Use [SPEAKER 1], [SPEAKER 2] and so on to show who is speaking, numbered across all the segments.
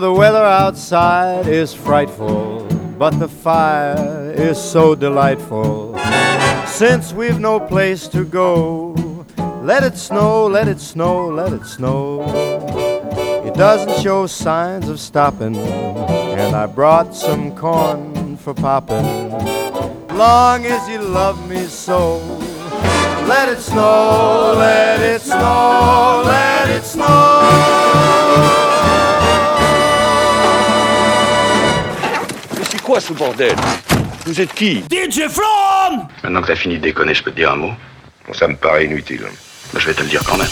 [SPEAKER 1] The weather outside is frightful, but the fire is so delightful. Since we've no place to go, let it snow, let it snow, let it snow. It doesn't show signs of stopping, and I brought some corn for popping. Long as you love me so, let it snow, let it snow, let it snow.
[SPEAKER 2] Vous êtes qui?
[SPEAKER 3] DJ Flamme!
[SPEAKER 4] Maintenant que t'as fini de déconner, je peux te dire un mot?
[SPEAKER 5] Bon, Ça me paraît inutile.
[SPEAKER 4] Mais je vais te le dire quand même.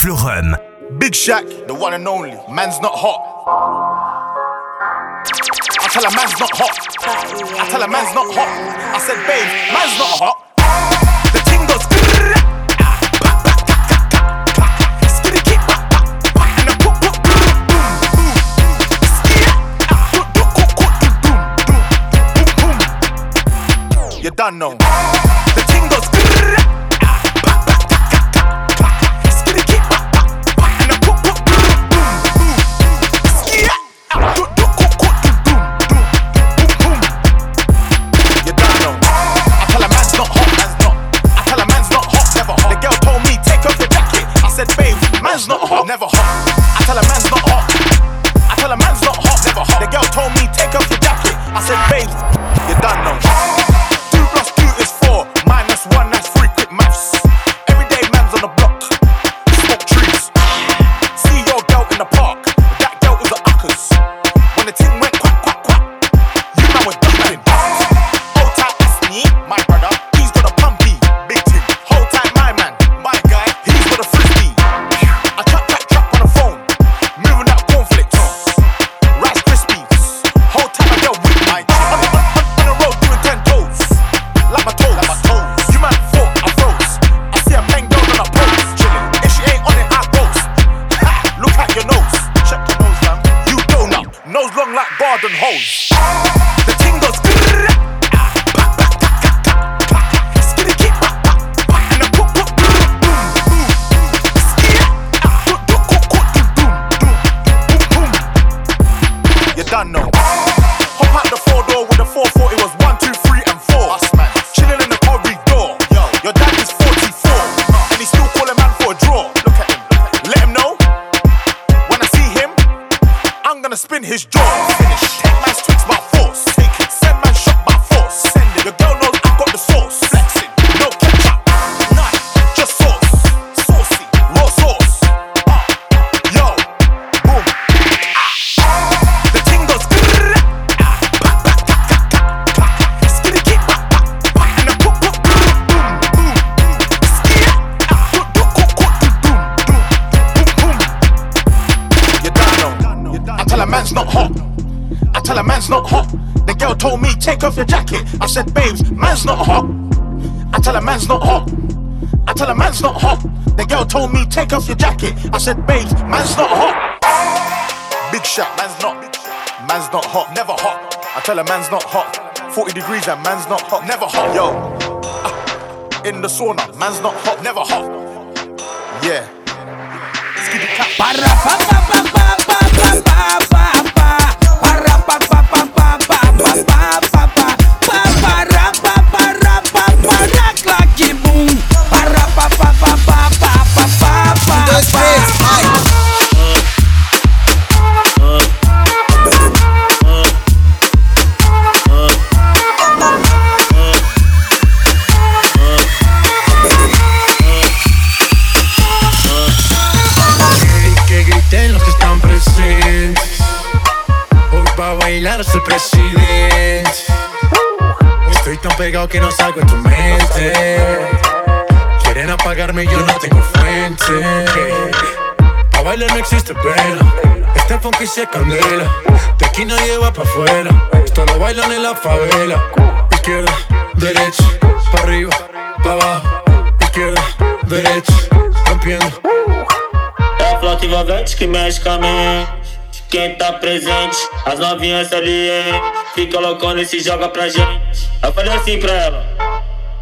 [SPEAKER 6] Florum.
[SPEAKER 7] Big Shaq, the one and only. Man's not hot. I tell a man's not hot. I tell a man's not hot. I said, babe, man's not hot. The ting. You done now? never hot. I tell a man tell a man's not hot. 40 degrees and man's not hot. Never hot, yo. Ah, in the sauna, man's not hot.
[SPEAKER 8] presidente. Estoy tan pegado que no salgo en tu mente. Quieren apagarme, yo no tengo fuente. A bailar no existe pena. Este funky se candela. De aquí nadie va pa' afuera. Esto lo bailan en la favela. Izquierda, derecha, pa' arriba, pa' abajo. Izquierda, derecha, rompiendo.
[SPEAKER 3] É a flauta envolvente que mexe. Quem tá presente, as novinhas salientes. Fica loucona e se joga pra gente. Eu falei assim pra ela.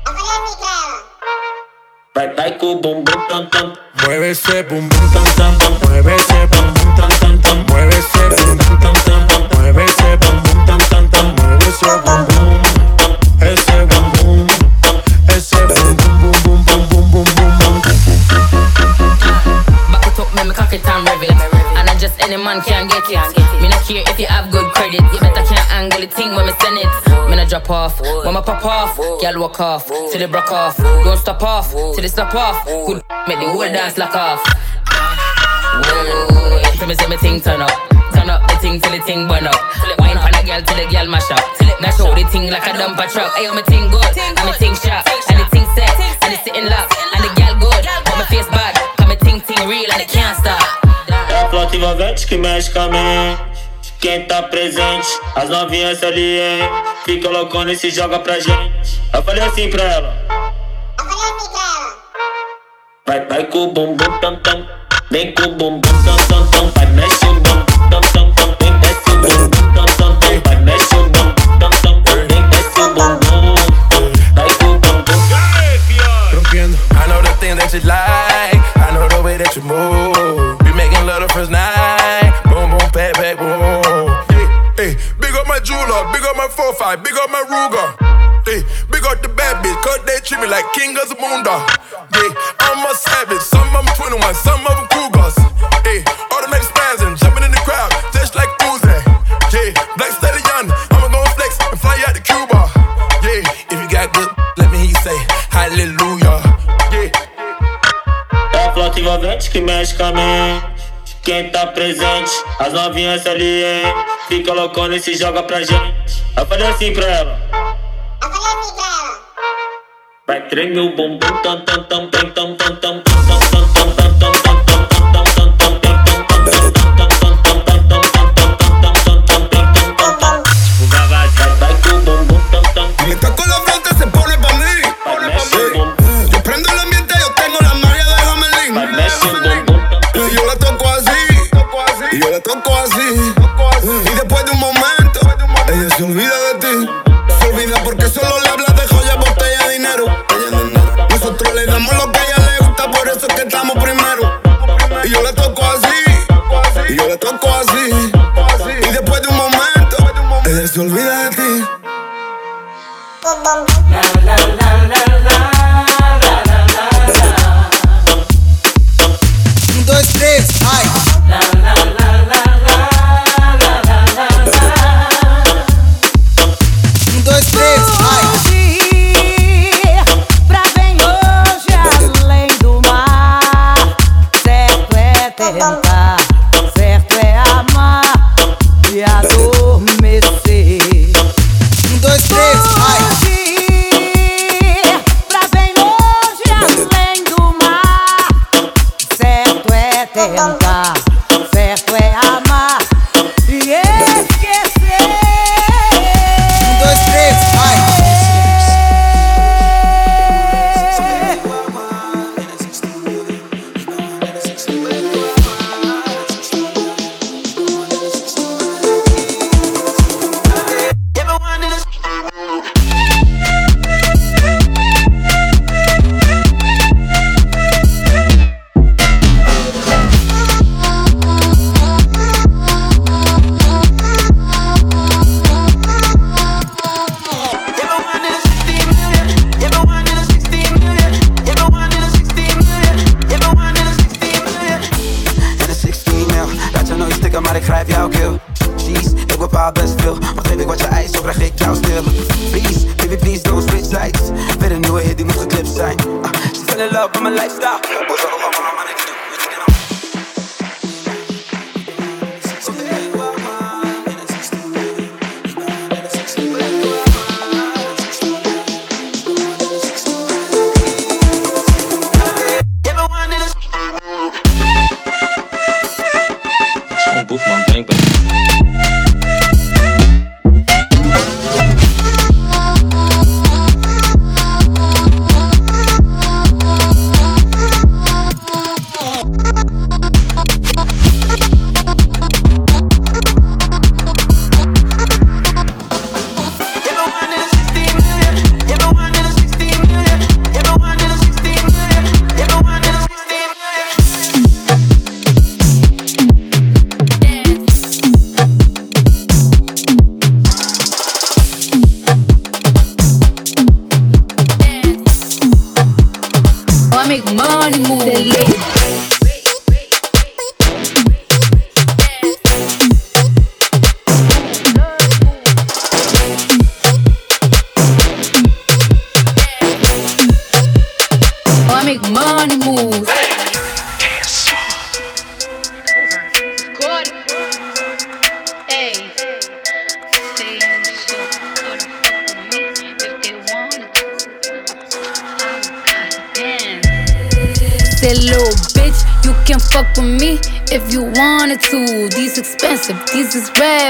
[SPEAKER 3] Eu falei assim pra ela. Vai, vai com o bumbum tam tam.
[SPEAKER 8] Mueve ese bum bum tam tam. Mueve ese bum bum tam tam tam. Mueve ese bum bum tam tam. Mueve ese bum bum tam tam tam. Mueve ese bum bum. Ese bum bum.
[SPEAKER 9] Any man can get it. Me not care if you have good credit. You better can't angle the thing when me send it. Me not drop off, when me pop off. Girl walk off, till they broke off. Don't stop off, till they stop off. Good make the whole dance lock off. Tell me say me thing turn up. Turn up the thing till the thing burn up. Wine on a girl till the girl mash up. Now show the thing like a dumper truck. Ayo, me thing good, and me thing sharp, and the thing set, and it's sitting locked, and the girl good, but my face cause me thing thing real and it can't stop.
[SPEAKER 3] A flauta envolvente que mexe com a mente. Quem tá presente, as novinhas salientes. Fica loucona e se joga pra gente. Eu falei assim pra ela. Eu falei assim pra ela. Vai, vai com o bumbum tam tam. Vem com o bumbum tam tam tam. Vai, mexe o bumbum tam tam tam. Vem, desce o bumbum tam tam tam. Vai, mexe o bumbum tam tam tam. Vem, desce o bumbum. Vai com o bumbum.
[SPEAKER 8] Rompiendo.
[SPEAKER 10] I know the thing that you like. I know the way that you move. Be making love the first night. Boom, boom, back, back, boom.
[SPEAKER 8] Hey, hey, big up my jeweler, big up my 4-5, big up my Ruger. Hey, big up the bad bitch, cause they treat me like king of the moon dog. Yeah, I'm a savage, some of them 21, some of them Cougars. Hey, automatic spazzing, jumping in the crowd, just like Uzi. Yeah, black stallion, I'ma go flex and fly out to Cuba. Yeah,
[SPEAKER 10] If you got good, let me hear you say hallelujah.
[SPEAKER 8] yeah.
[SPEAKER 3] É a flauta Quem tá presente, as novinhas ali, hein? Fica loucona e se joga pra gente. Eu falei assim pra ela. Eu falei assim pra ela. Vai tremer o bumbum, tam tam tam tam tam tam tam.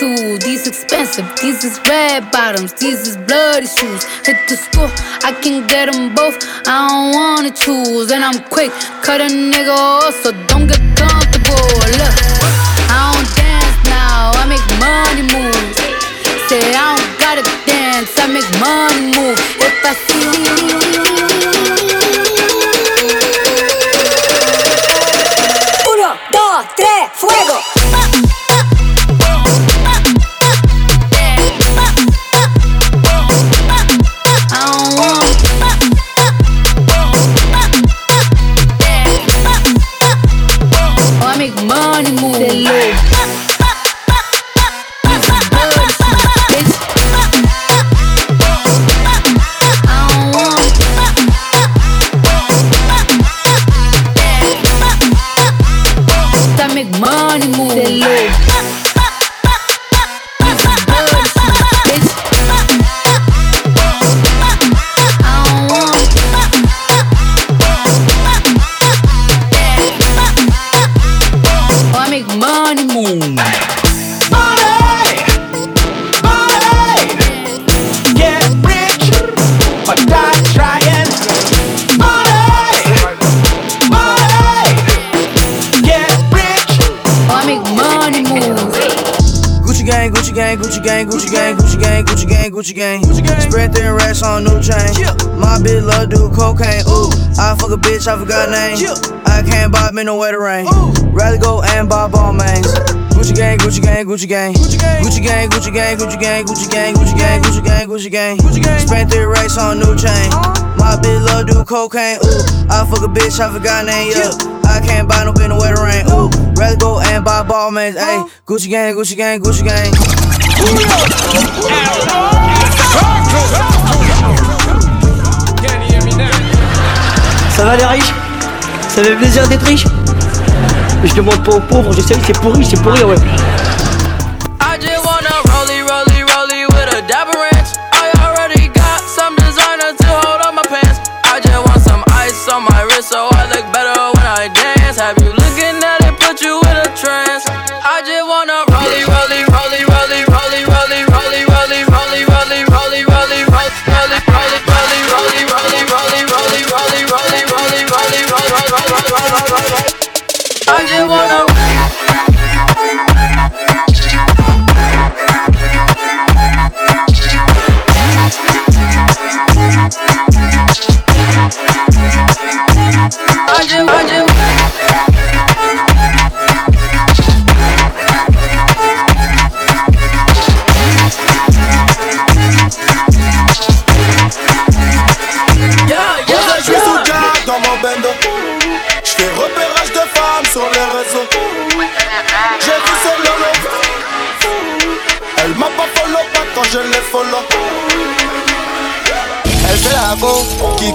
[SPEAKER 6] wanted to. These expensive, these is red bottoms, these is bloody shoes. Hit the school, I can get them both. I don't wanna choose, and I'm quick, cut a nigga off, so don't get comfortable. Look, I don't dance now, I make money moves. Say I don't gotta dance, I make money move. If I see
[SPEAKER 11] Uno, dos, tres, fuego.
[SPEAKER 12] Gang, Gucci gang, Gucci gang, Gucci gang, Gucci gang, Gucci gang. Spread thin racks on new chain. My bitch love do cocaine. Ooh, I fuck a bitch, I forgot name. I can't buy me no wetter rain. Ooh. Rather go and buy ball mains. Gucci gang, Gucci gang, Gucci gang. Gucci gang, Gucci gang, Gucci gang, Gucci gang, Gucci gang, Gucci gang, Gucci gang. Gucci gang. Spent three racks on new chain. My bitch love do cocaine. Ooh, I fuck a bitch, I forgot name. Yeah, I can't buy no bitch no wetter rain. Ooh, rather go and buy ball mains. Ayy, Gucci gang, Gucci gang, Gucci gang.
[SPEAKER 13] Ça va les riches? Ça fait plaisir d'être riche? Je demande pas aux pauvres, je sais que c'est pourri, c'est pourri ouais.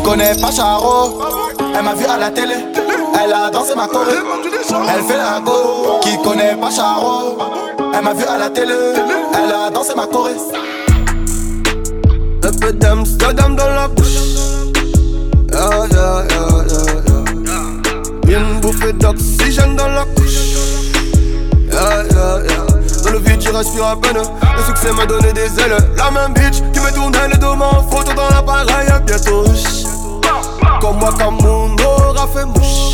[SPEAKER 14] Connaît pas Charo. Elle m'a vu à la télé.
[SPEAKER 15] Elle a dansé ma choré. Elle fait la go. Qui connaît pas Charo? Elle m'a vu à la télé. Elle a dansé ma choré. Un peu d'Amsterdam dans la bouche. Yeah, yeah, yeah, yeah, Une bouffée d'oxygène dans la couche. Yeah, yeah, yeah. Dans le vide, je respire à peine. Le succès m'a donné des ailes. La même bitch qui me tournait le dos en photo dans l'appareil. Bientôt. Comme moi, comme mon aura fait mouche.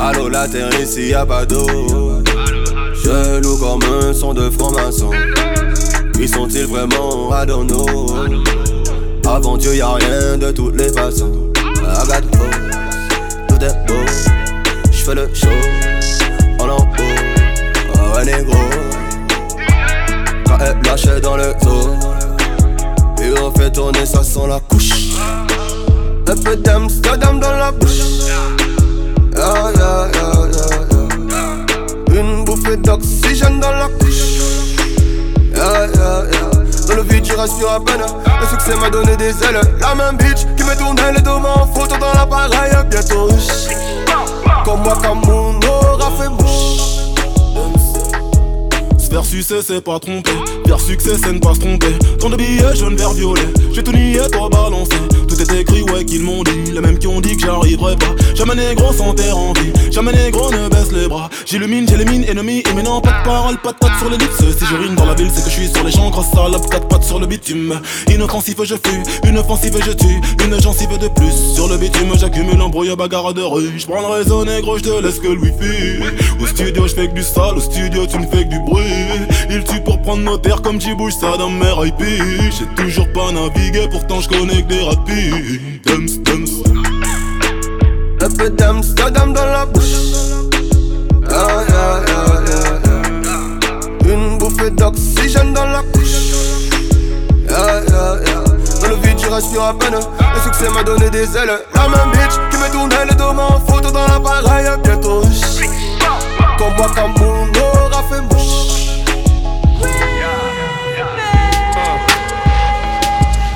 [SPEAKER 15] Allô, la terre ici, y'a pas d'eau. Je loue comme un son de franc-maçon. Ils sont-ils vraiment à Avant Dieu, y'a rien de toutes les façons. I got tout est beau. J'fais le show en haut. Oh, ouais, négro. Quand elle lâche dans le dos. Et on fait tourner ça sans la d'Amsterdam dans la bouche. Yeah, yeah, yeah, Une bouffée d'oxygène dans la couche. Dans le vide, je respire à peine. Le succès m'a donné des ailes. La même bitch qui me tournait les dos en photo dans l'appareil. Bientôt, comme moi, comme mon aura fait mouche.
[SPEAKER 16] Vers succès, c'est pas tromper. Vers succès, c'est ne pas se tromper. Tant de billets jaune, vert, violet. J'ai tout nié, toi balancé. Tout est écrit, ouais, qu'ils m'ont dit. Les mêmes qui ont dit que j'arriverai pas. Jamais négro sans terre en vie. Jamais négro ne baisse les bras. J'illumine, j'élimine, ennemi. Et maintenant, pas de parole, pas de patte sur les lips. Si je rime dans la ville, c'est que je suis sur les champs. Grosse salope, quatre pattes sur le bitume. Inoffensif, je fuis. Une offensive, je tue. Une gencive de plus. Sur le bitume, j'accumule un brouillard bagarre de rue. J'prends le réseau négro, j'te laisse que le wifi. Au studio, j'fais que du sale. Au studio, tu ne fais que du bruit. Il tue pour prendre nos terres comme j'y bouge ça dans mes IP J'ai toujours pas navigué, pourtant je connais que des rapides Dums, dums
[SPEAKER 15] Un peu dans la bouche Une bouffée d'oxygène dans la couche. Yeah, Dans le vide, je respire à peine. Le succès m'a donné des ailes. La même bitch qui me tournait le dos en photo dans l'appareil Bientôt moi, comme mon aura fait mouche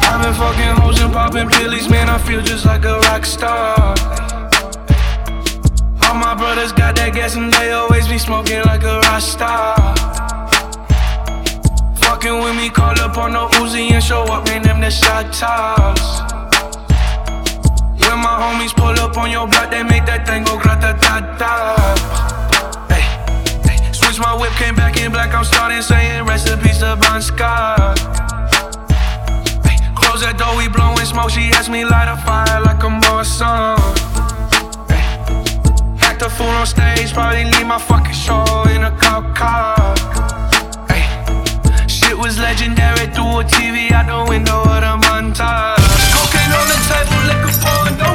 [SPEAKER 17] I've been fucking hoes and popping pillies, man, I feel just like a rock star. All my brothers got that gas and they always be smoking like a rock star. Fucking with me, call up on the Uzi and show up, man, them the shot tops. When my homies pull up on your block, they make that thing go grata ta ta. Switch my whip, came back in black, I'm starting saying recipes to Bon Scott. Close that door, we blowing smoke. She asked me light a fire like I'm Morrison. A fool on stage, probably leave my fucking show in a cop car. Hey. Shit was legendary through a TV out the window of the montage. Cocaine on the table, liquor pouring,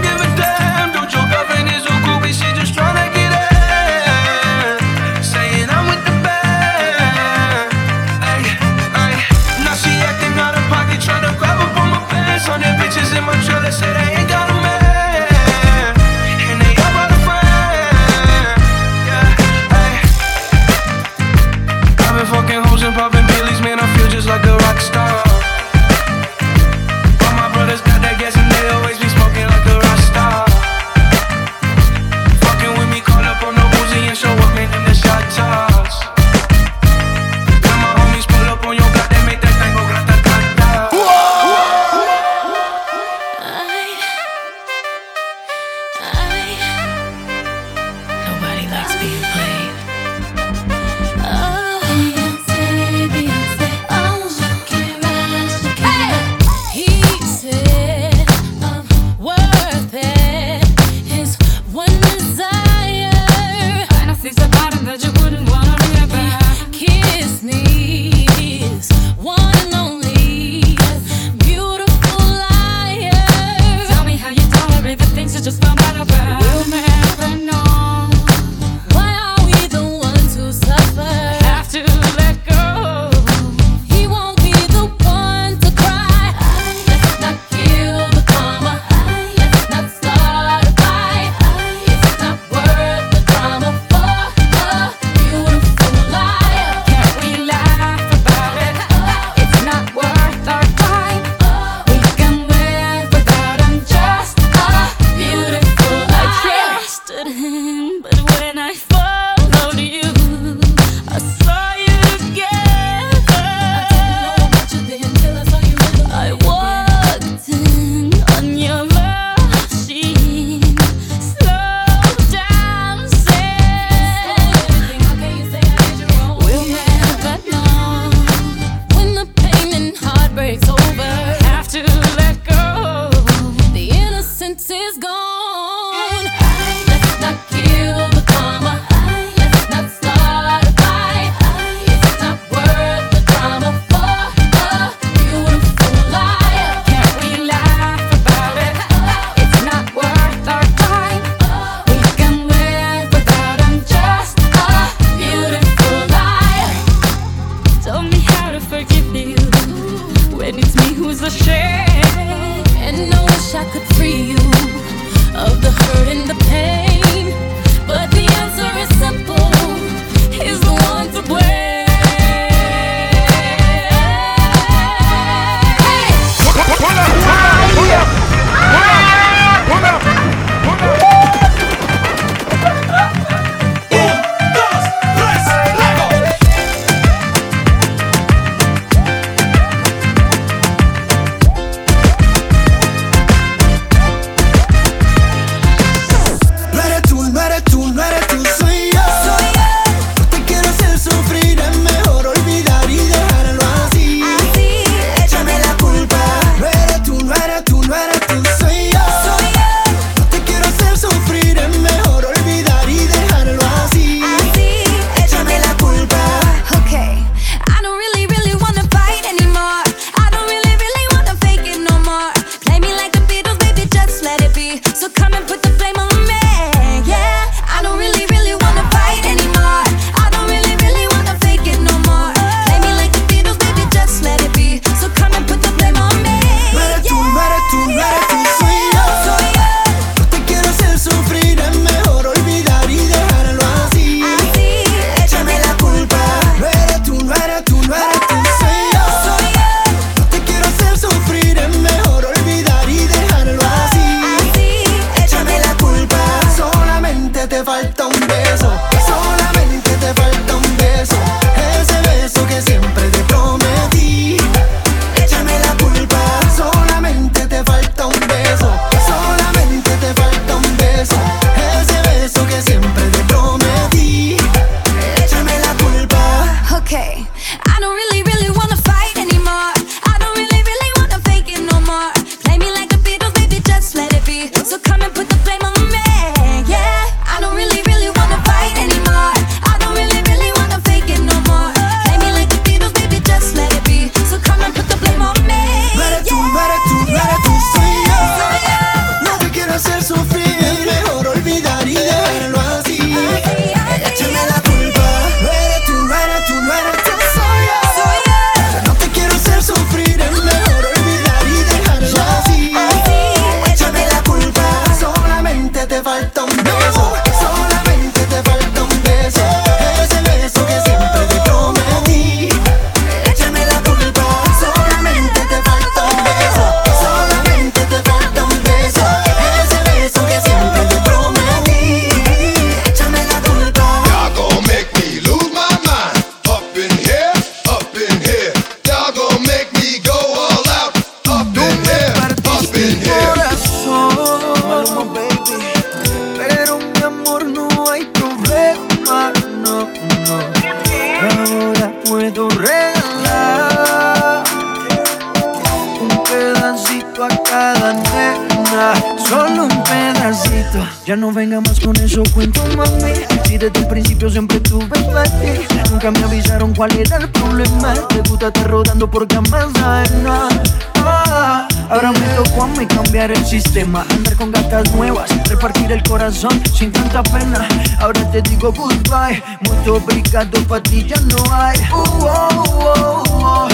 [SPEAKER 18] Ya no venga más con eso, cuento mami. Si desde el principio siempre tuve mate. Nunca me avisaron cuál era el problema. Te gusta estar rodando por camas ajenas. Ah, ahora me tocó a mí cambiar el sistema. Andar con gatas nuevas, repartir el corazón sin tanta pena. Ahora te digo goodbye. Mucho obrigado, pa' ti ya no hay. Uh -oh, oh, oh, oh.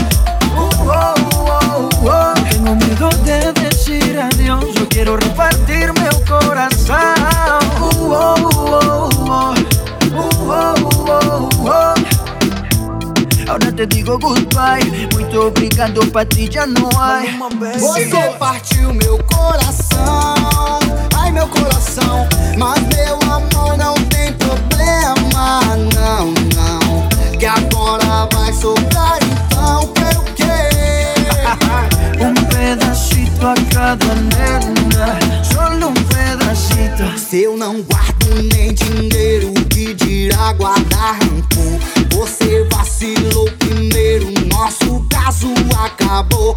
[SPEAKER 18] uh -oh, uh -oh. Tengo miedo de decir adiós. Yo quiero repartir meu coração. Uh -oh, uh -oh, uh -oh. Uh, oh, uh, oh, uh, oh. Agora te digo goodbye. Muito obrigado pra ti, já não há.
[SPEAKER 19] Você partiu meu coração. Ai, meu coração. Mas meu amor não tem problema, não, não. Que agora vai sobrar
[SPEAKER 18] junto a cada nena Só um pedacito
[SPEAKER 19] Se eu não guardo nem dinheiro Que dirá guardar rancor Você vacilou primeiro Nosso caso acabou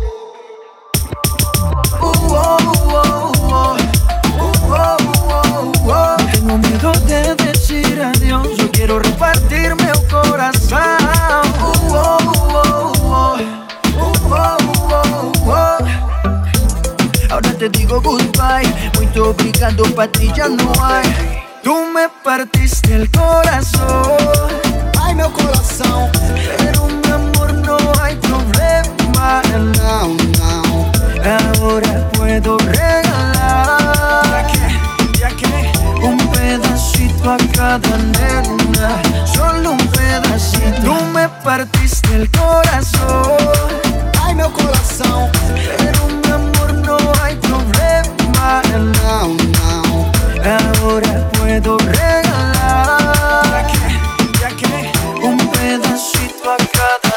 [SPEAKER 18] uh -oh, uh -oh, uh -oh. Tengo miedo de decir adiós, yo quiero repartir meu coração. te digo goodbye. Muito obrigado, pra ti já não há. Tu me partiste el corazón.
[SPEAKER 19] Ai, meu coração.
[SPEAKER 18] Pero, mi amor, no hay problema.
[SPEAKER 19] Now, now.
[SPEAKER 18] Ahora puedo regalar. ¿Ya que, ya que. Un pedacito a cada nena. Solo un pedacito. Tú me partiste el corazón.
[SPEAKER 19] Ai, meu coração.
[SPEAKER 18] Pero, Ahora puedo
[SPEAKER 19] regalar ya
[SPEAKER 18] que, ya que, un pedacito a cada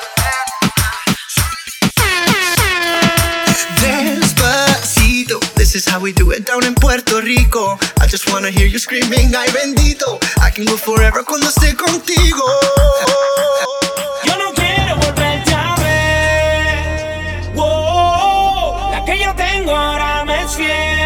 [SPEAKER 20] Despacito, this is how we do it down in Puerto Rico. I just wanna hear you screaming, ay bendito. I can go forever cuando esté contigo.
[SPEAKER 21] Yo no quiero volverte a ver. Wow, la que yo tengo ahora me es fiel.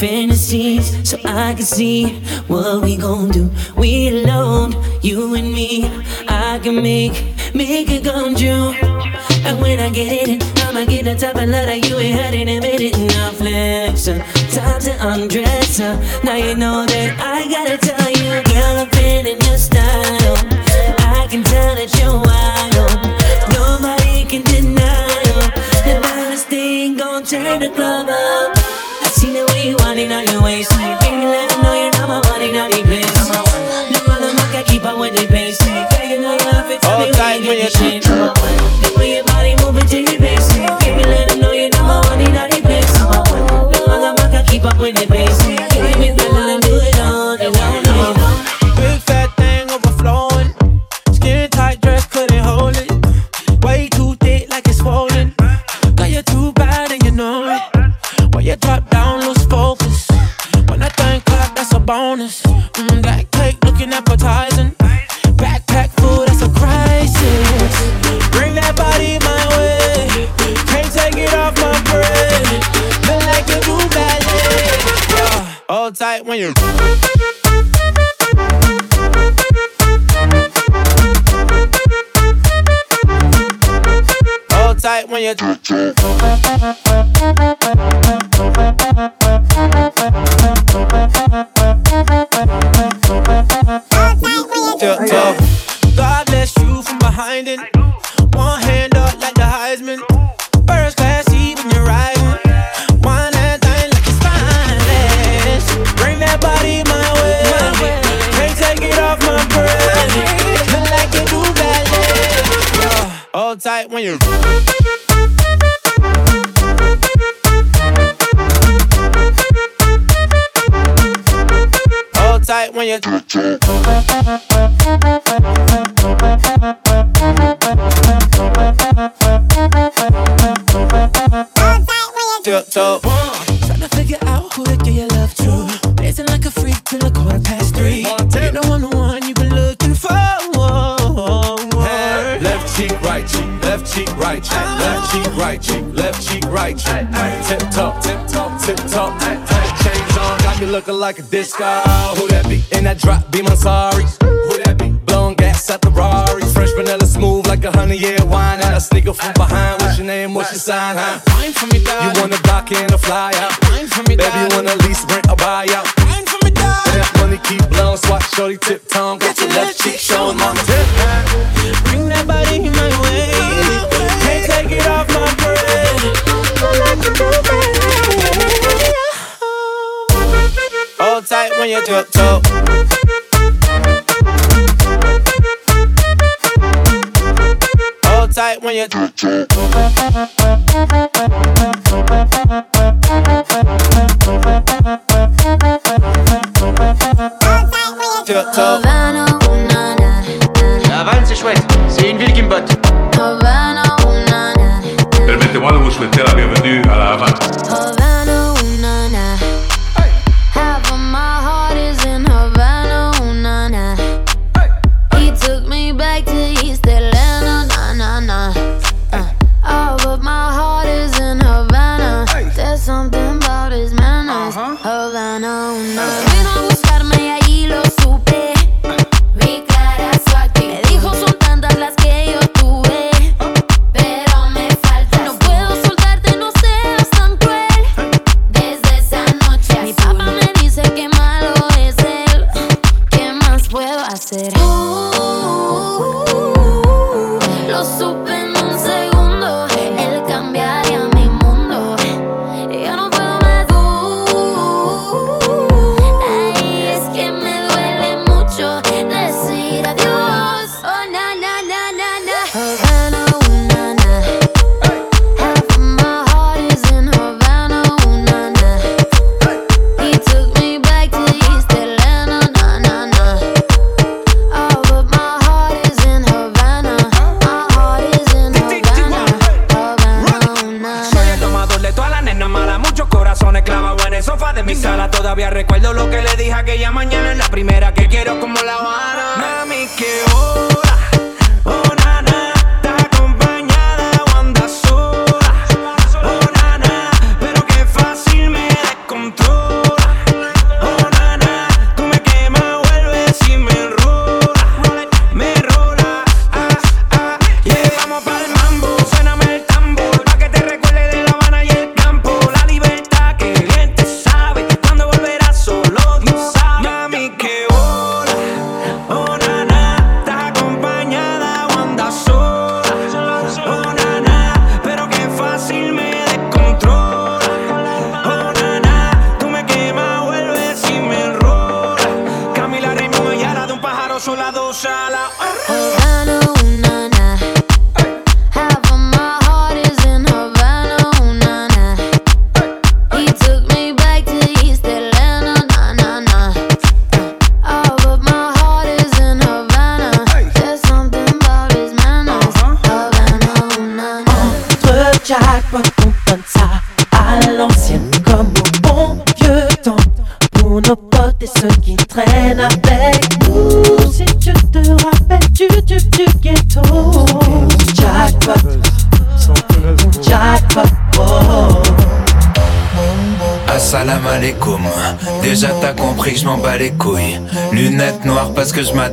[SPEAKER 21] Fantasies so I can see what we gon' do. We alone, you and me. I can make, make it come true. And when I get it in, I'ma get the type of love that you ain't had and admit it enough flex. Time to undress. Now you know that I gotta tell you, girl, I'm feeling your style. I can tell that you're wild. Nobody can deny the baddest thing gon' turn the club up. The way you want it on your waist. Baby, let them know you're not my money, not the place. No other man can keep up with the pace. Girl, you know you have it, tell me where you get the shit. The way your body moving to the bass. Baby, let them know you're not my money, not the place. No other man can keep up with the pace.
[SPEAKER 22] Bonus. Mm, that cake looking appetizing. Backpack food, that's a crisis. Bring that body my way. Can't take it off my brain. Feel like you do ballet. Yeah. Hold tight when you. Hold tight when you. Tight when you. Hold tight when you. Tiptoe.
[SPEAKER 23] Cheek, right cheek, left cheek, right cheek, left cheek, right cheek, left cheek, right cheek. Tip top, tip top, tip top. Chains on, got me looking like a disco. Who that be? In that drop, be my sorry. Who that be? Blowing gas at the Rari. Fresh vanilla smooth like a honey year wine. And a sneaker from behind. What's your name? What's your sign? Huh?
[SPEAKER 22] Wine for me, dog.
[SPEAKER 23] You wanna dock in a fly out?
[SPEAKER 22] Wine for me,
[SPEAKER 23] Baby, you wanna lease, rent, or buy out? That money keep blowing, swat shorty tip tongue. Got your left cheek showing, mama. Tip.
[SPEAKER 22] Bring that body my way. Can't take it off my brain. Hold tight when you tiptoe. Hold tight when you tiptoe.
[SPEAKER 24] La Havane, c'est chouette. C'est une ville qui me botte.
[SPEAKER 25] Permettez-moi de vous souhaiter la bienvenue à la Havane.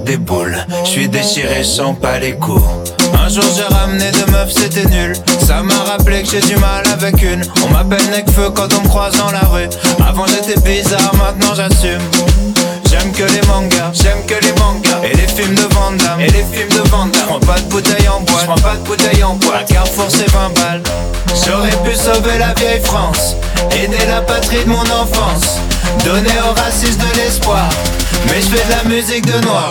[SPEAKER 26] Des boules. Je suis déchiré, je sens pas les coups. Un jour j'ai ramené deux meufs, c'était nul. Ça m'a rappelé que j'ai du mal avec une. On m'appelle Necfeu quand on me croise dans la rue. Avant j'étais bizarre, maintenant j'assume. J'aime que les mangas, j'aime que les mangas Et les films de Van Damme, et les films de Van Damme J'prends pas de bouteille en bois, j'prends pas de bouteille en bois Carrefour c'est 20 balles J'aurais pu sauver la vieille France Aider la patrie de mon enfance Donner aux racistes de l'espoir Mais je fais de la musique de noir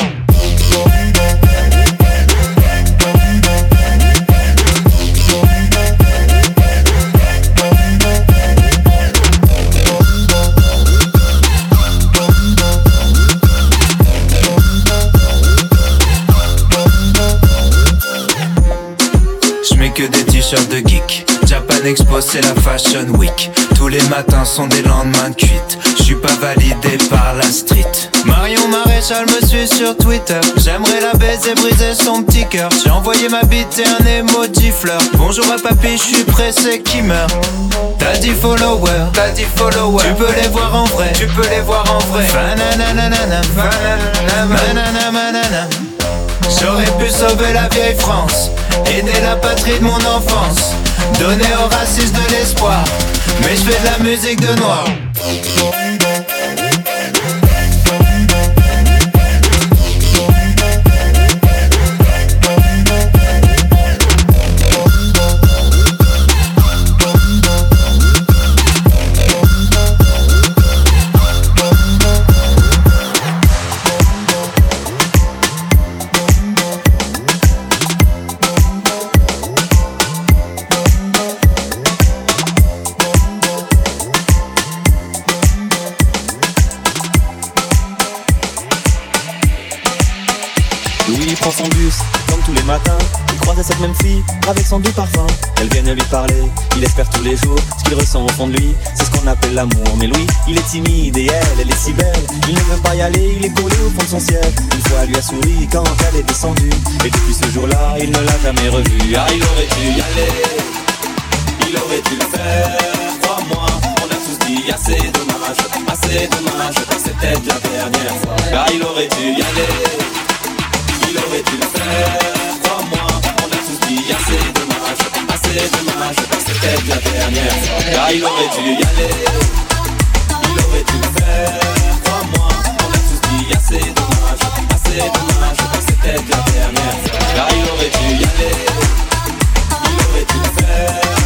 [SPEAKER 26] C'est la Fashion Week. Tous les matins sont des lendemains de cuite. Je suis pas validé par la street. Marion Maréchal me suit sur Twitter. J'aimerais la baiser, briser son petit cœur. J'ai envoyé ma bite et un emoji fleur. Bonjour à papy, je suis pressé qui meurt. T'as dit follower, t'as dit follower. Tu peux les voir en vrai, tu peux les voir en vrai. J'aurais pu sauver la vieille France, aider la patrie de mon enfance, donner aux racistes de l'espoir. Mais je fais de la musique de noir.
[SPEAKER 27] Cette même fille, avec son doux parfum. Elle vient lui parler, il espère tous les jours. Ce qu'il ressent au fond de lui, c'est ce qu'on appelle l'amour. Mais Louis, il est timide et elle, elle est si belle. Il ne veut pas y aller, il est collé au fond de son ciel. Une fois, elle lui a souri quand elle est descendue. Et depuis ce jour-là, il ne l'a jamais revue. Ah, il aurait dû y aller, il aurait dû le faire. Crois-moi, on a tous dit assez dommage, assez dommage. C'était la dernière fois. Ah, il aurait dû y aller. Il aurait dû le faire, dit assez dommage, assez dommage C'était la dernière fois Car il aurait dû y aller Il aurait dû le faire, crois-moi On a tous dit assez dommage, assez dommage C'était la dernière fois Car il aurait dû y aller Il aurait dû le faire,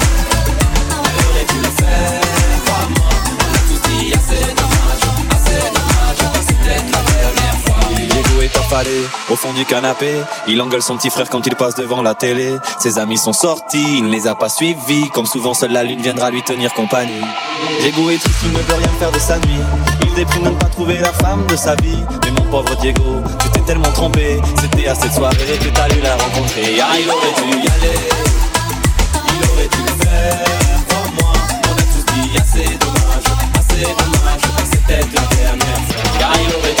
[SPEAKER 27] au fond du canapé. Il engueule son petit frère quand il passe devant la télé. Ses amis sont sortis, il ne les a pas suivis. Comme souvent, seule la lune viendra lui tenir compagnie. Diego est triste, il ne veut rien faire de sa nuit. Il déprime de ne pas trouver la femme de sa vie. Mais mon pauvre Diego, tu t'es tellement trompé. C'était à cette soirée que t'as dû la rencontrer. Ah, il aurait dû y aller. Il aurait dû le faire, crois-moi. On a tous dit assez dommage, assez dommage. C'était la dernière fois. Car il aurait dû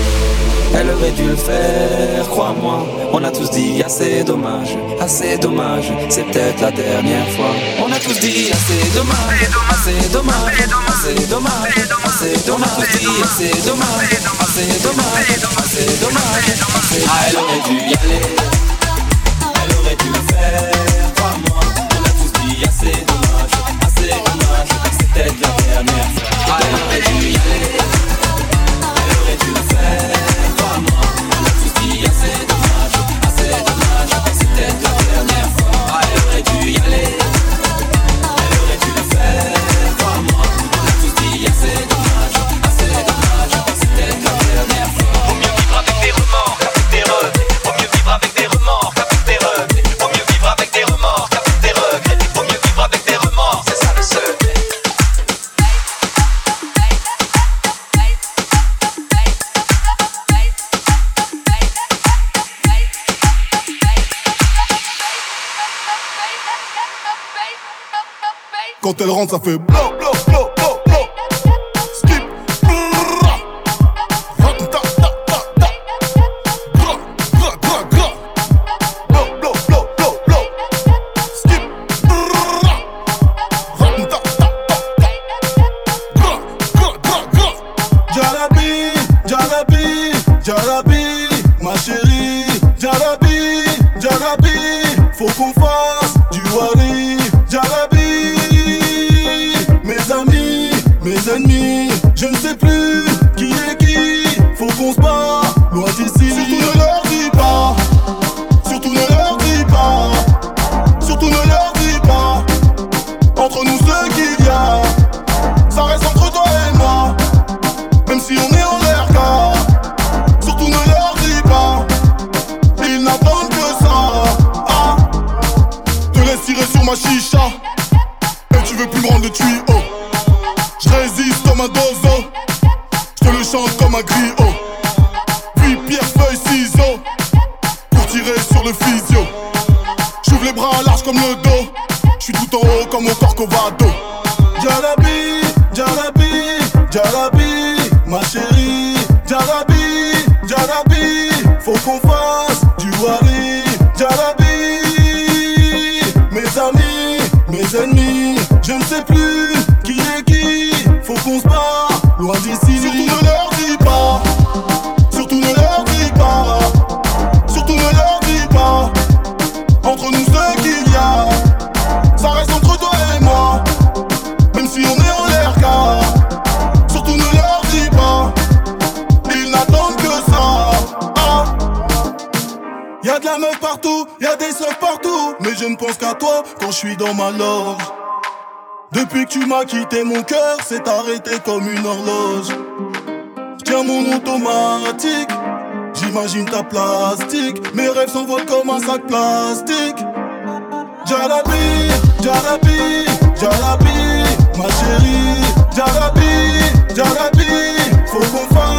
[SPEAKER 27] Elle aurait dû le faire, crois-moi. On a tous dit assez dommage, assez dommage. C'est peut-être la dernière fois. On a tous dit assez dommage, assez dommage, assez dommage, assez dommage. On a tous dit assez dommage, assez dommage, assez dommage. Ah, elle aurait dû y aller. Elle aurait dû le faire, crois-moi. On a tous dit assez dommage, assez dommage. C'est peut-être la dernière fois. Ah, elle aurait dû y aller. Elle
[SPEAKER 28] rentre, ça fait blow, blow, blow, blow. Skip. ma chérie. Jalabi, Jalabi, faut qu'on fasse tu m'as quitté mon cœur s'est arrêté comme une horloge. Tiens mon automatique J'imagine ta plastique. Mes rêves s'envolent comme un sac plastique. Jalabi, Jalabi, Jalabi, ma chérie. Jalabi, Jalabi, faut qu'on fasse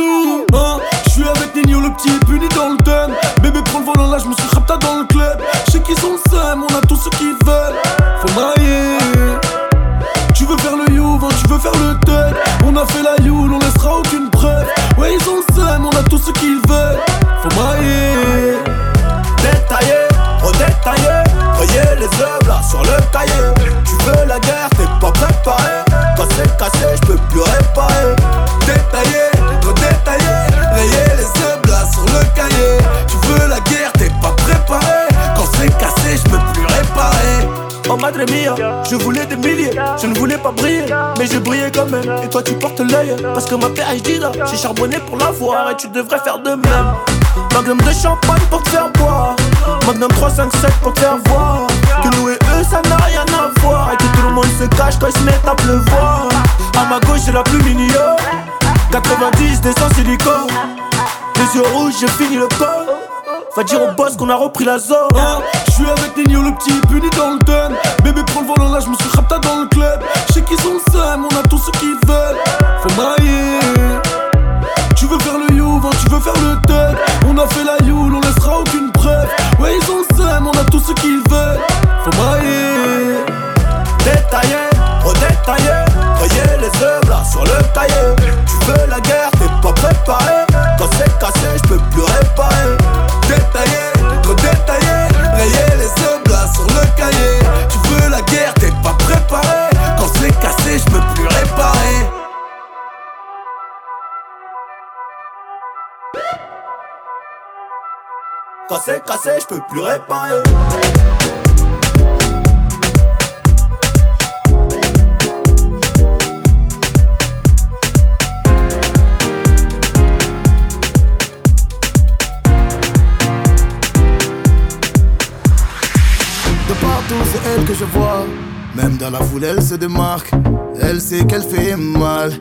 [SPEAKER 29] coup,
[SPEAKER 30] hein. J'suis avec Nino, le petit puni dans le thème. Bébé prend le volant là, j'me suis rapta dans le club. Je sais qu'ils ont le seum, on a tout ce qu'ils
[SPEAKER 31] Je
[SPEAKER 30] voulais des milliers, je ne voulais pas briller. Mais j'ai brillé quand même, et toi tu portes l'œil. Parce que ma PhD là, j'ai charbonné pour l'avoir Et tu devrais faire de même. Magnum de champagne pour te faire boire. Magnum 357 pour te faire voir. Que nous et eux ça n'a rien à voir. Et que tout le monde se cache quand ils se mettent à pleuvoir. À ma gauche c'est la plus mignonne. 90 descend silicone. Les yeux rouges j'ai fini le corps. Va dire au boss qu'on a repris la zone. Hein, je suis avec Nino, le petit puni dans le dun. Bébé, prends le volant là, je me suis rapta dans le club. Je sais qu'ils ont ça, on a tous ceux qu'ils veulent. Faut mailler. Tu veux faire le you, hein, tu veux faire le tête. On a fait la youle, on laissera aucune preuve. Ouais, ils ont ça, on a tous ceux qu'ils veulent. Faut mailler.
[SPEAKER 31] Détailler, redétailler. Voyez les œuvres là sur le taillé. Tu veux la guerre, t'es pas préparé c'est cassé, je peux plus réparer. Détaillé, trop détaillé, rayer les seuls sur le cahier. Tu veux la guerre, t'es pas préparé. Quand c'est cassé, je peux plus réparer.
[SPEAKER 32] Quand c'est cassé, je peux plus réparer. Même dans la foule, elle se démarque. Elle sait qu'elle fait mal.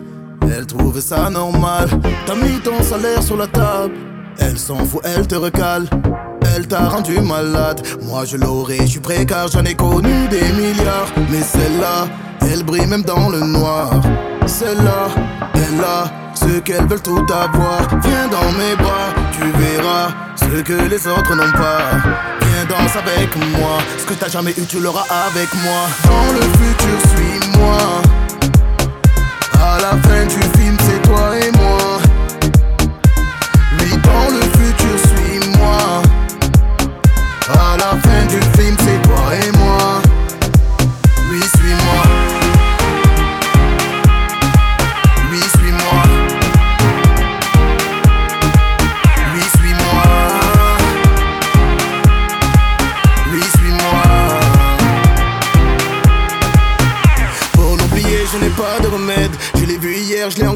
[SPEAKER 32] Elle trouve ça normal. T'as mis ton salaire sur la table. Elle s'en fout, elle te recale. Elle t'a rendu malade. Moi je l'aurais, je suis prêt car j'en ai connu des milliards. Mais celle-là, elle brille même dans le noir. Celle-là, elle a ce qu'elles veulent tout avoir. Viens dans mes bras, tu verras que les autres n'ont pas. Viens danse avec moi. Ce que t'as jamais eu, tu l'auras avec moi. Dans le futur, suis-moi. À la fin du film,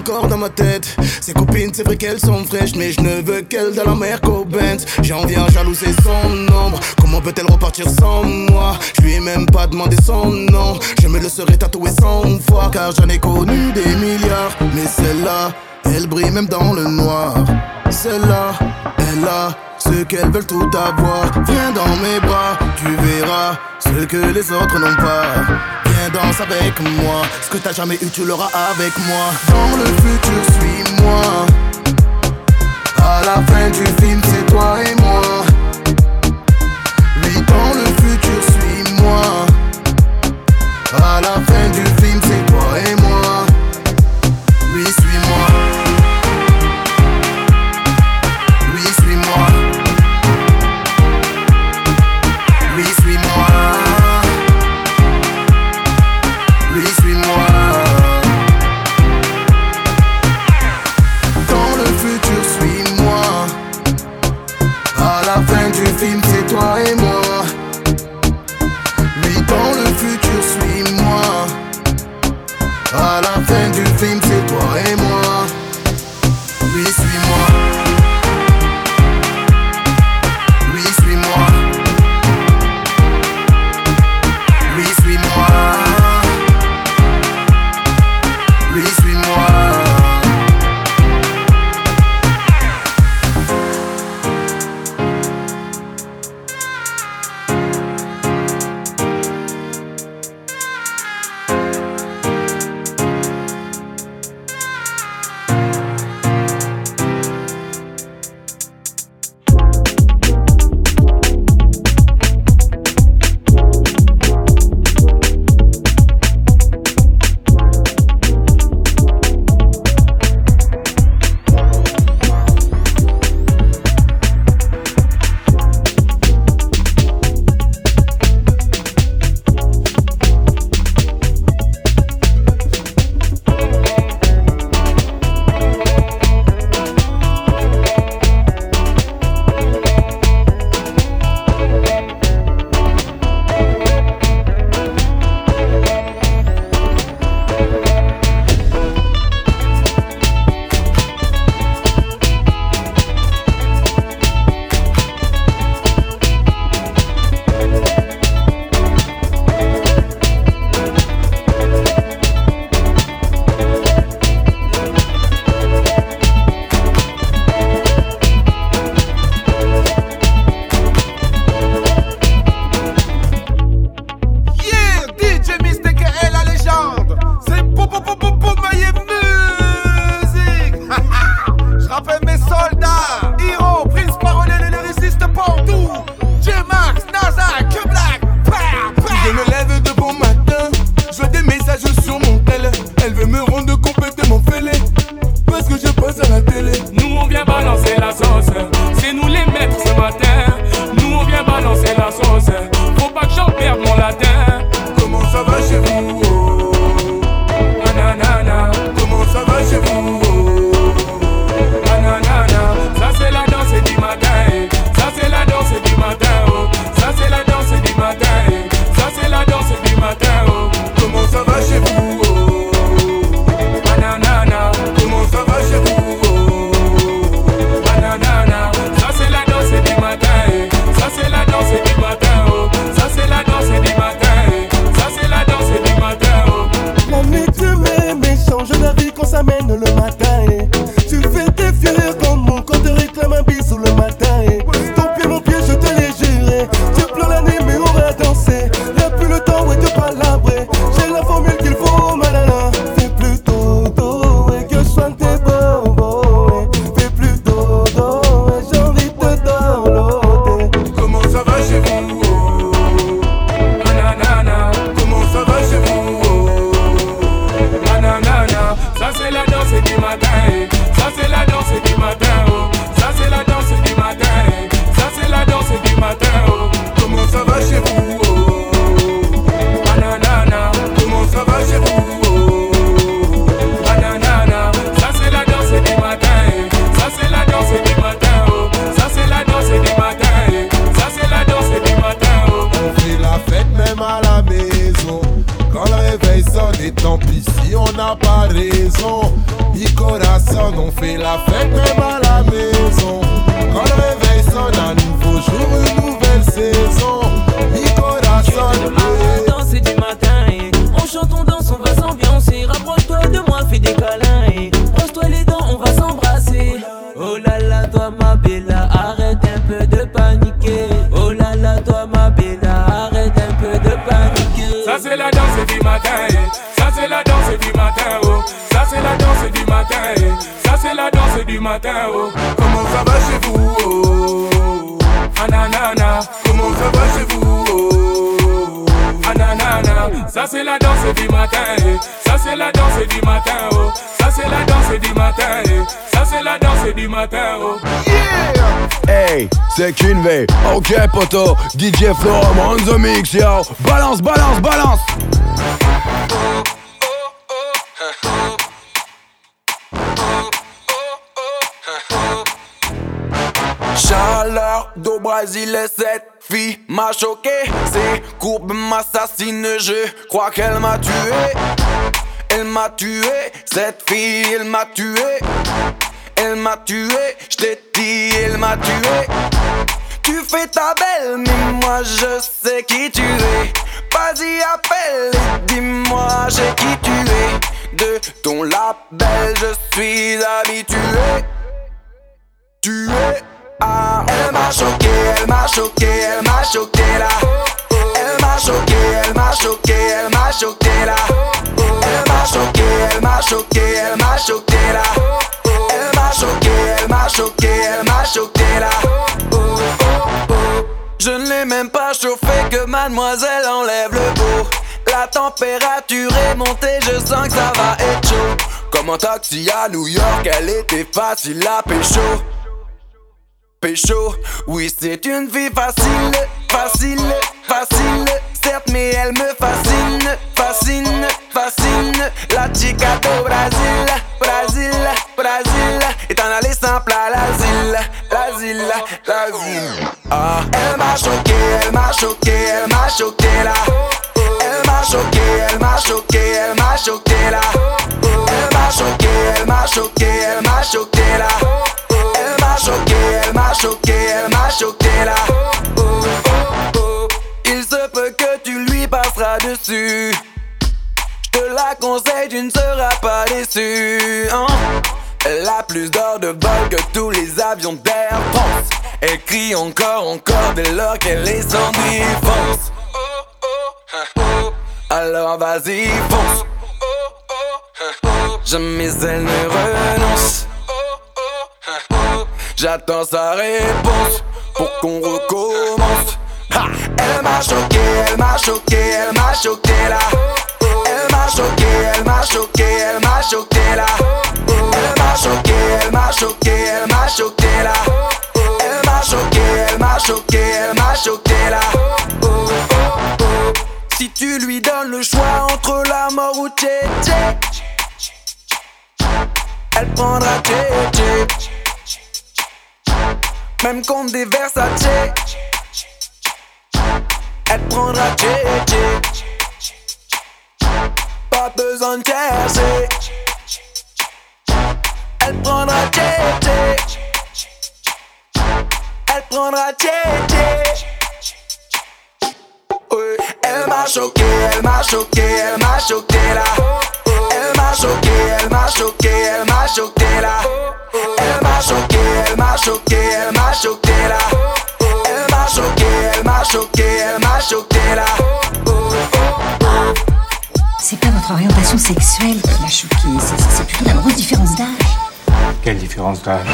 [SPEAKER 32] encore dans ma tête. Ses copines, c'est vrai qu'elles sont fraîches, mais je ne veux qu'elles dans la mer qu'au. J'en viens jalouser son ombre. Comment peut-elle repartir sans moi? Je lui ai même pas demandé son nom. Je me le serais tatoué cent fois, car j'en ai connu des milliards. Mais celle-là, elle brille même dans le noir. Celle-là, elle a ce qu'elles veulent tout avoir. Viens dans mes bras, tu verras ce que les autres n'ont pas. Viens danse avec moi, ce que t'as jamais eu, tu l'auras avec moi. Dans le futur, suis-moi. À la fin du film, c'est toi et moi. Oui, dans le futur, suis-moi. À la fin
[SPEAKER 30] DJ Flow, on the mix, yo. Elle m'a choqué. Elle m'a choqué, elle m'a choqué, elle m'a choqué là. Je ne l'ai même pas chauffé que mademoiselle enlève le beau. La température est montée, je sens que ça va être chaud. Comme un taxi à New York, elle était facile à pécho. Pécho, oui c'est une vie facile, facile, facile Certes mais elle me fascine, fascine, fascine La chica do Brasil, Brasil, Brasil Et en aller simple à l'asile, l'asile, l'asile Ah, elle m'a choqué, elle m'a choqué, elle m'a choqué là Elle m'a choqué, elle m'a choqué, elle m'a choqué là Elle m'a choqué, elle m'a choqué, elle m'a choqué là Elle m'a choqué, elle m'a choqué, elle m'a choqué là. Oh, oh, oh. Il se peut que tu lui passeras dessus. Te la conseille, tu ne seras pas déçu. hein. Elle a plus d'heures de vol que tous les avions d'Air France. Elle crie encore, encore dès lors qu'elle est sans défense. Alors vas-y, fonce. Jamais elle ne renonce. J'attends sa réponse pour qu'on recommence. Ha! Elle m'a choqué, elle m'a choqué, elle m'a choqué là. M'a choqué, elle m'a choqué, elle m'a choqué là. Elle m'a choqué, elle m'a choqué, elle m'a choqué là. Elle m'a choqué, elle m'a choqué, elle m'a choqué là. Oh, oh, oh. Si tu lui donnes le choix entre la mort ou tché elle prendra tché même contre des Versace Elle prendra tché Pas besoin de Elle prendra tché Elle prendra tché Elle m'a choqué, elle m'a choqué, elle m'a choqué là. Elle m'a choqué, elle m'a choqué, elle m'a choqué là. Elle m'a choqué, elle m'a choqué, elle m'a choqué là. Elle m'a choqué, elle m'a choqué, elle m'a choqué là
[SPEAKER 33] C'est pas votre orientation sexuelle qui l'a choqué, c'est- plutôt la grosse différence d'âge.
[SPEAKER 25] Quelle différence d'âge?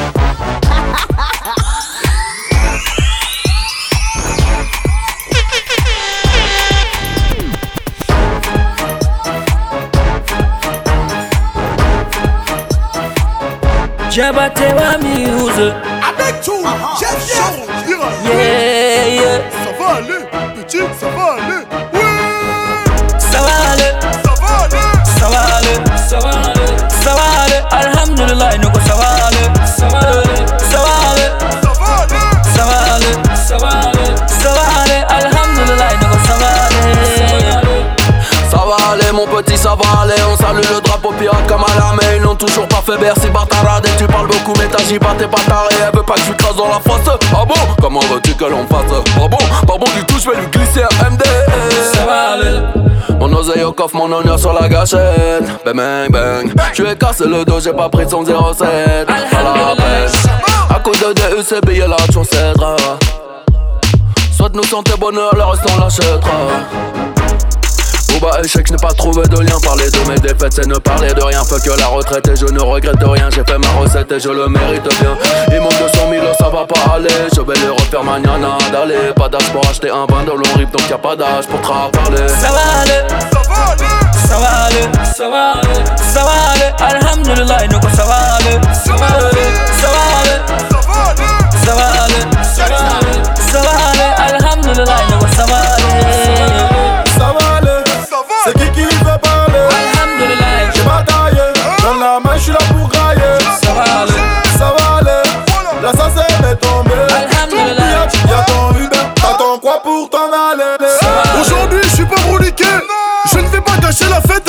[SPEAKER 34] Jabatewa Muse.
[SPEAKER 32] Avec tout, chef, chef.
[SPEAKER 34] Yeah, yeah.
[SPEAKER 32] Ça va aller. Ça va aller.
[SPEAKER 34] Ça va aller. Alhamdulillah, ça va aller. Ça va aller
[SPEAKER 30] mon petit, ça va aller On salue le drapeau pirate comme à l'armée toujours pas fait Bercy bâtarade Et tu parles beaucoup mais t'agis pas, t'es pas taré. Elle veut pas que je lui crasse dans la face. Ah bon? Comment veux-tu que l'on fasse? Pas bon, pas bon du tout, je vais lui glisser un MD Mon oseille au coffre, mon honneur sur la gâchette. Bang bang bang. Je ai cassé le dos, j'ai pas pris son 07 À la peine À cause de billet là, tu cèdera Soit nous santé bonheur, le reste on l'achètera Booba échec, je n'ai pas trouvé de lien Parler de mes défaites, c'est ne parler de rien Fuck la retraite et je ne regrette rien J'ai fait ma recette et je le mérite bien Il manque 200 000, ça va pas aller Je vais le refaire mañana d'aller Pas d'âge pour acheter un bain long rip Donc y'a pas d'âge pour te parler
[SPEAKER 13] Ça va aller Ça va aller Ça va aller Ça va aller Alhamdulillah nous ça va aller Ça va aller Ça va aller Ça va aller Ça va aller Ça va aller Alhamdulillah
[SPEAKER 35] la main je suis là pour grailler.
[SPEAKER 13] Ça va aller.
[SPEAKER 35] Ça va aller. La elle est tombée.
[SPEAKER 13] Alhamdulillah.
[SPEAKER 35] Y'a ton Uber. T'attends quoi pour t'en aller?
[SPEAKER 28] Aujourd'hui, je suis pas broliqué. Je ne vais pas gâcher la fête.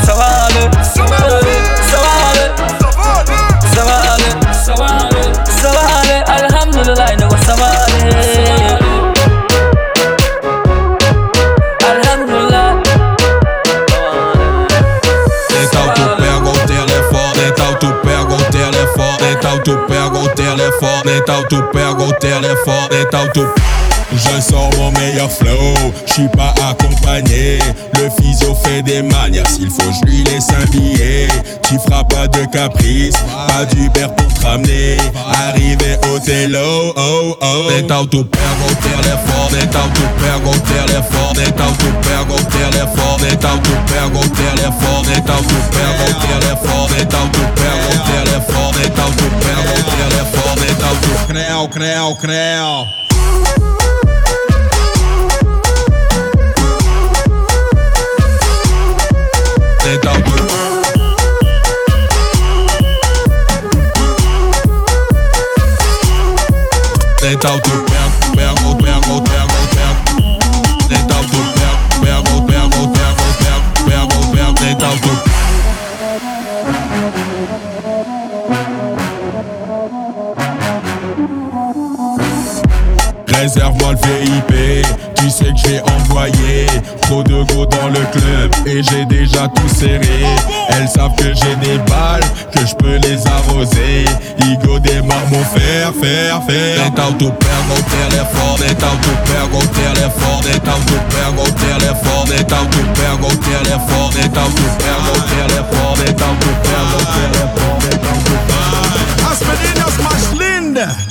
[SPEAKER 36] telefone, então tu. Je sors mon meilleur flow, je suis pas accompagné. Le physio fait des manières, s'il faut, je lui laisse un billet. Tu feras pas de caprice, pas d'Uber pour te ramener. Arrivé au télo, oh oh. Então tu pega o telefone, então tu pega o telefone, então tu pega o telefone, então tu pega o telefone, então tu pega o telefone, então tu pega o telefone, então tu pega o telefone, então tu creu, creu, creu. Então tu O pega. Então tu Réserve-moi le VIP, tu sais que j'ai envoyé trop de go dans le club et j'ai déjà tout serré. Elles savent que j'ai des balles, que je peux les arroser. Igo démarre mon fer, fer, fer. Então tu pega o telefone, então tu pega o telefone, então tu pega o telefone, então tu pega o telefone, então tu pega o telefone, então tu pega o telefone, então tu pega.
[SPEAKER 28] As meninas mais lindas.
[SPEAKER 36] Então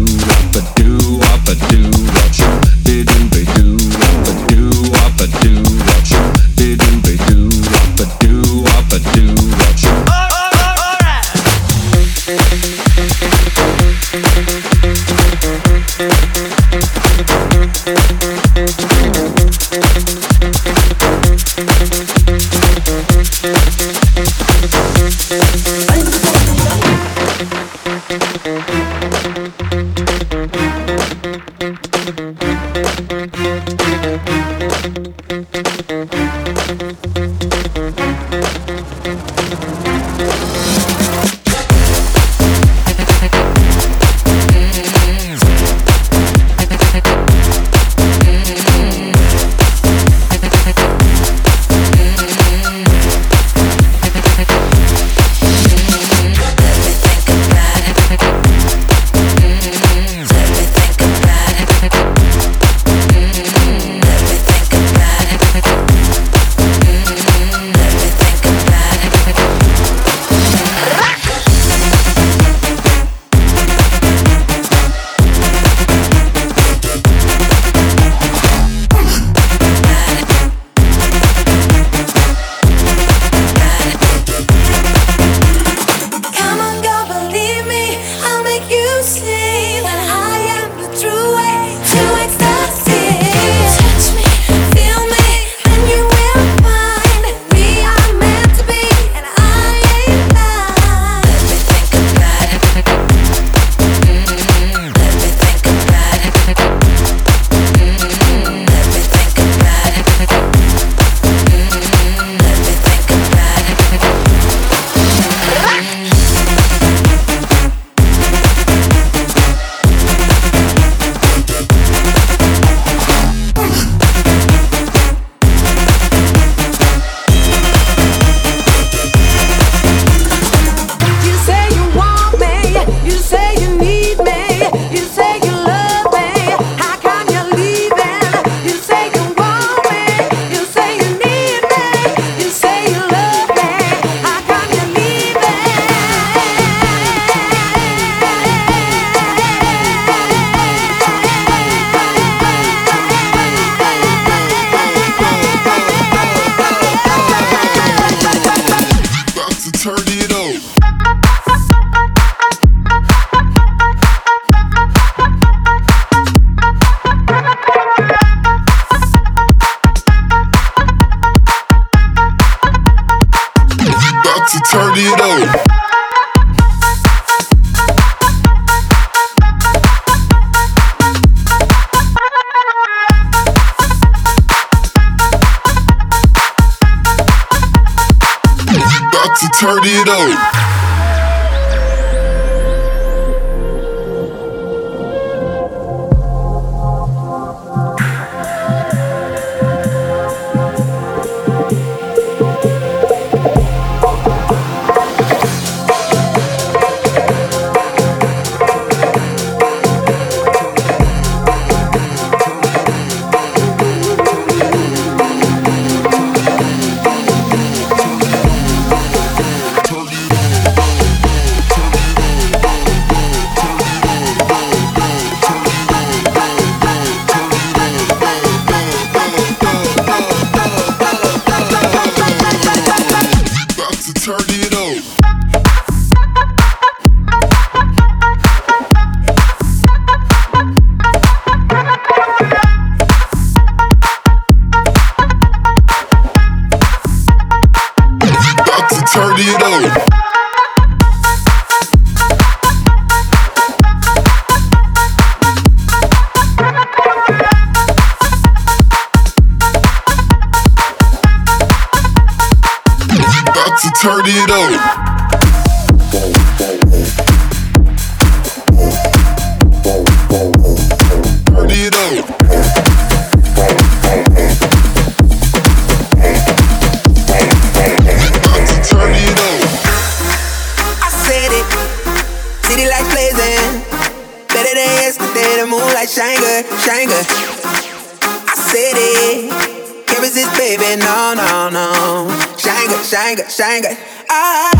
[SPEAKER 37] shanga, shanga. I,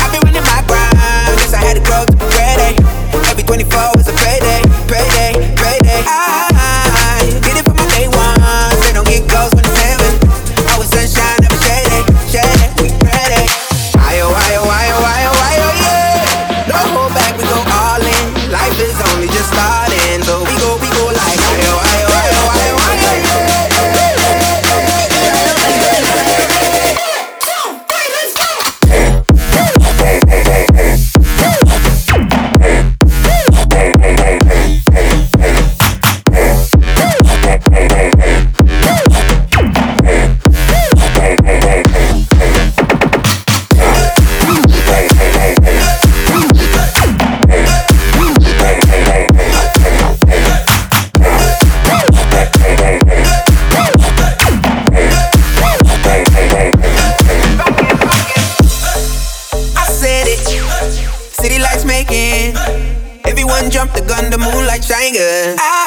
[SPEAKER 37] I've been running my grind since I
[SPEAKER 38] had to grow to be ready. Every 24 is a payday, payday, payday. I, tiger. I ah,